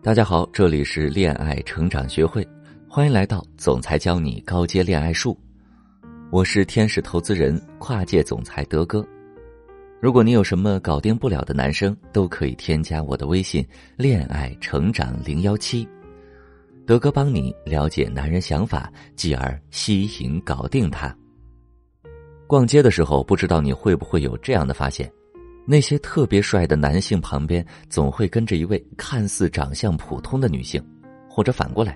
大家好，这里是恋爱成长学会，欢迎来到总裁教你高阶恋爱术。我是天使投资人、跨界总裁德哥。如果你有什么搞定不了的男生，都可以添加我的微信“恋爱成长零幺七”，德哥帮你了解男人想法，继而吸引搞定他。逛街的时候，不知道你会不会有这样的发现？那些特别帅的男性旁边，总会跟着一位看似长相普通的女性，或者反过来，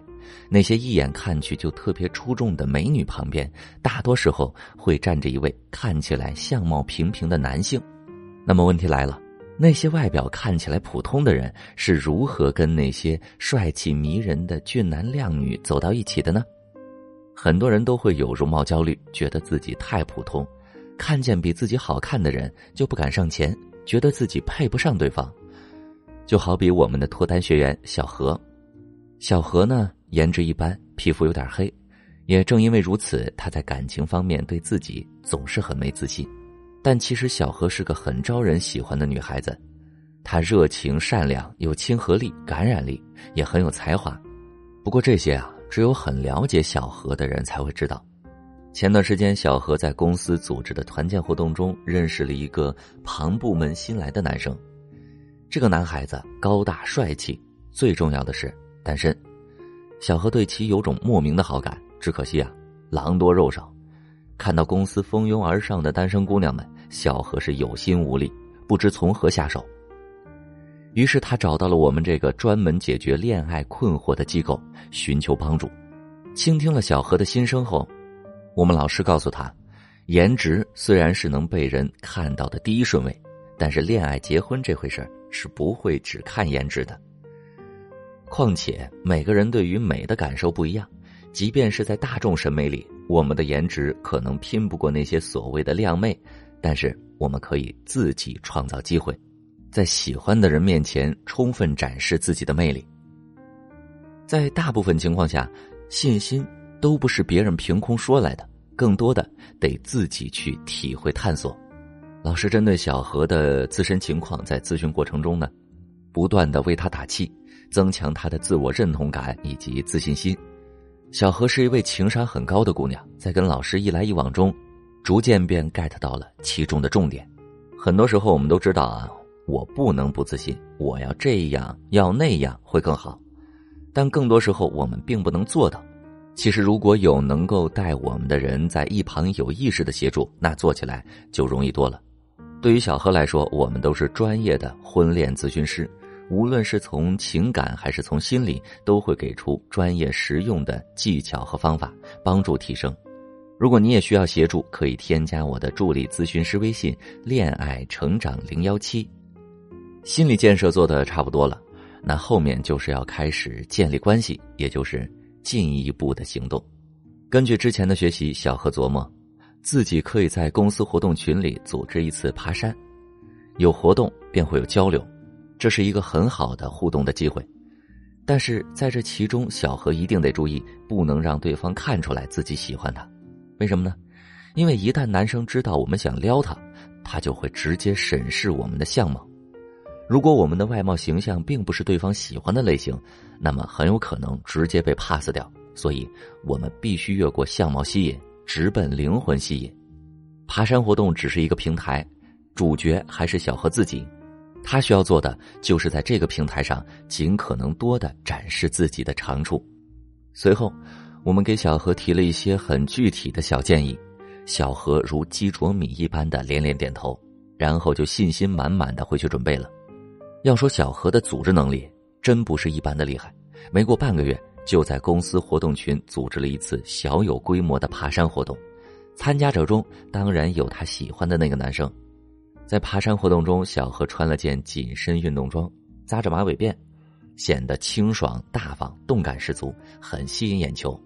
那些一眼看去就特别出众的美女旁边，大多时候会站着一位看起来相貌平平的男性。那么问题来了，那些外表看起来普通的人是如何跟那些帅气迷人的俊男靓女走到一起的呢？很多人都会有容貌焦虑，觉得自己太普通。看见比自己好看的人就不敢上前，觉得自己配不上对方。就好比我们的脱单学员小何，小何呢颜值一般，皮肤有点黑，也正因为如此，他在感情方面对自己总是很没自信。但其实小何是个很招人喜欢的女孩子，她热情善良，有亲和力、感染力，也很有才华。不过这些啊，只有很了解小何的人才会知道。前段时间，小何在公司组织的团建活动中认识了一个旁部门新来的男生。这个男孩子高大帅气，最重要的是单身。小何对其有种莫名的好感，只可惜啊，狼多肉少。看到公司蜂拥而上的单身姑娘们，小何是有心无力，不知从何下手。于是他找到了我们这个专门解决恋爱困惑的机构，寻求帮助。倾听了小何的心声后。我们老师告诉他，颜值虽然是能被人看到的第一顺位，但是恋爱结婚这回事是不会只看颜值的。况且每个人对于美的感受不一样，即便是在大众审美里，我们的颜值可能拼不过那些所谓的靓妹，但是我们可以自己创造机会，在喜欢的人面前充分展示自己的魅力。在大部分情况下，信心。都不是别人凭空说来的，更多的得自己去体会探索。老师针对小何的自身情况，在咨询过程中呢，不断的为他打气，增强他的自我认同感以及自信心。小何是一位情商很高的姑娘，在跟老师一来一往中，逐渐便 get 到了其中的重点。很多时候我们都知道啊，我不能不自信，我要这样要那样会更好，但更多时候我们并不能做到。其实，如果有能够带我们的人在一旁有意识的协助，那做起来就容易多了。对于小何来说，我们都是专业的婚恋咨询师，无论是从情感还是从心理，都会给出专业实用的技巧和方法，帮助提升。如果你也需要协助，可以添加我的助理咨询师微信“恋爱成长零幺七”。心理建设做的差不多了，那后面就是要开始建立关系，也就是。进一步的行动。根据之前的学习，小何琢磨，自己可以在公司活动群里组织一次爬山，有活动便会有交流，这是一个很好的互动的机会。但是在这其中，小何一定得注意，不能让对方看出来自己喜欢他。为什么呢？因为一旦男生知道我们想撩他，他就会直接审视我们的相貌。如果我们的外貌形象并不是对方喜欢的类型，那么很有可能直接被 pass 掉。所以，我们必须越过相貌吸引，直奔灵魂吸引。爬山活动只是一个平台，主角还是小何自己。他需要做的就是在这个平台上尽可能多的展示自己的长处。随后，我们给小何提了一些很具体的小建议，小何如鸡啄米一般的连连点头，然后就信心满满的回去准备了。要说小何的组织能力真不是一般的厉害，没过半个月就在公司活动群组织了一次小有规模的爬山活动，参加者中当然有他喜欢的那个男生。在爬山活动中，小何穿了件紧身运动装，扎着马尾辫，显得清爽大方、动感十足，很吸引眼球。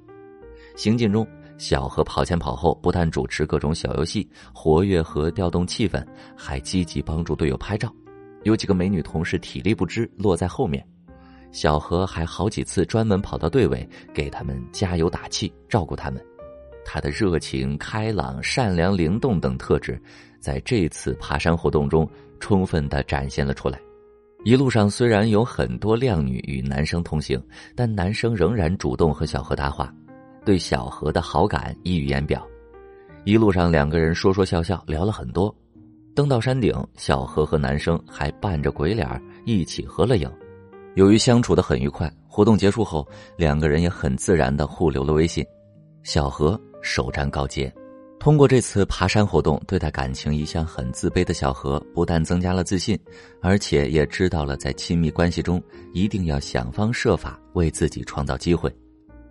行进中，小何跑前跑后，不但主持各种小游戏，活跃和调动气氛，还积极帮助队友拍照。有几个美女同事体力不支，落在后面，小何还好几次专门跑到队尾，给他们加油打气，照顾他们。他的热情、开朗、善良、灵动等特质，在这次爬山活动中充分的展现了出来。一路上虽然有很多靓女与男生同行，但男生仍然主动和小何搭话，对小何的好感溢于言表。一路上两个人说说笑笑，聊了很多。登到山顶，小何和男生还扮着鬼脸一起合了影。由于相处的很愉快，活动结束后，两个人也很自然的互留了微信。小何首战告捷。通过这次爬山活动，对待感情一向很自卑的小何，不但增加了自信，而且也知道了在亲密关系中一定要想方设法为自己创造机会，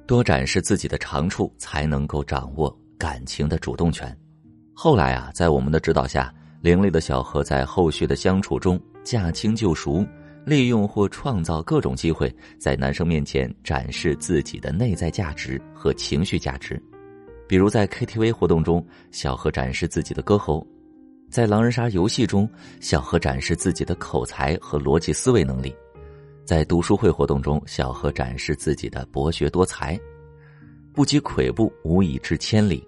多展示自己的长处，才能够掌握感情的主动权。后来啊，在我们的指导下，伶俐的小何在后续的相处中驾轻就熟，利用或创造各种机会，在男生面前展示自己的内在价值和情绪价值。比如在 KTV 活动中，小何展示自己的歌喉；在狼人杀游戏中，小何展示自己的口才和逻辑思维能力；在读书会活动中，小何展示自己的博学多才。不积跬步，无以至千里。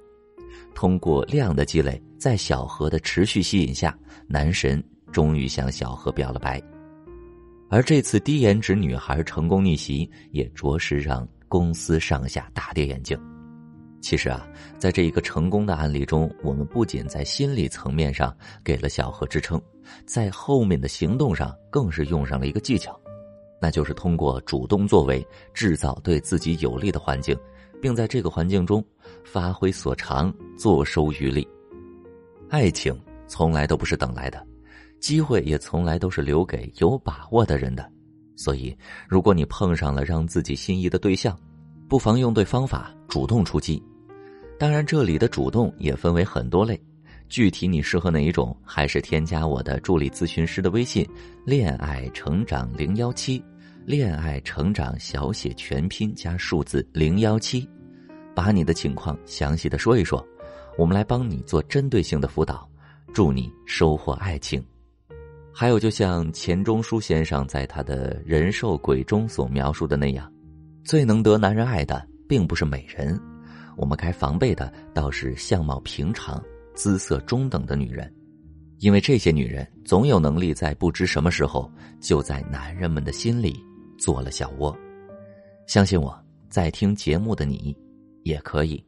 通过量的积累，在小何的持续吸引下，男神终于向小何表了白。而这次低颜值女孩成功逆袭，也着实让公司上下大跌眼镜。其实啊，在这一个成功的案例中，我们不仅在心理层面上给了小何支撑，在后面的行动上更是用上了一个技巧，那就是通过主动作为，制造对自己有利的环境，并在这个环境中发挥所长，坐收渔利。爱情从来都不是等来的，机会也从来都是留给有把握的人的。所以，如果你碰上了让自己心仪的对象，不妨用对方法，主动出击。当然，这里的主动也分为很多类，具体你适合哪一种，还是添加我的助理咨询师的微信“恋爱成长零幺七”，恋爱成长小写全拼加数字零幺七，把你的情况详细的说一说，我们来帮你做针对性的辅导，祝你收获爱情。还有，就像钱钟书先生在他的人兽鬼中所描述的那样。最能得男人爱的，并不是美人，我们该防备的倒是相貌平常、姿色中等的女人，因为这些女人总有能力在不知什么时候就在男人们的心里做了小窝。相信我，在听节目的你，也可以。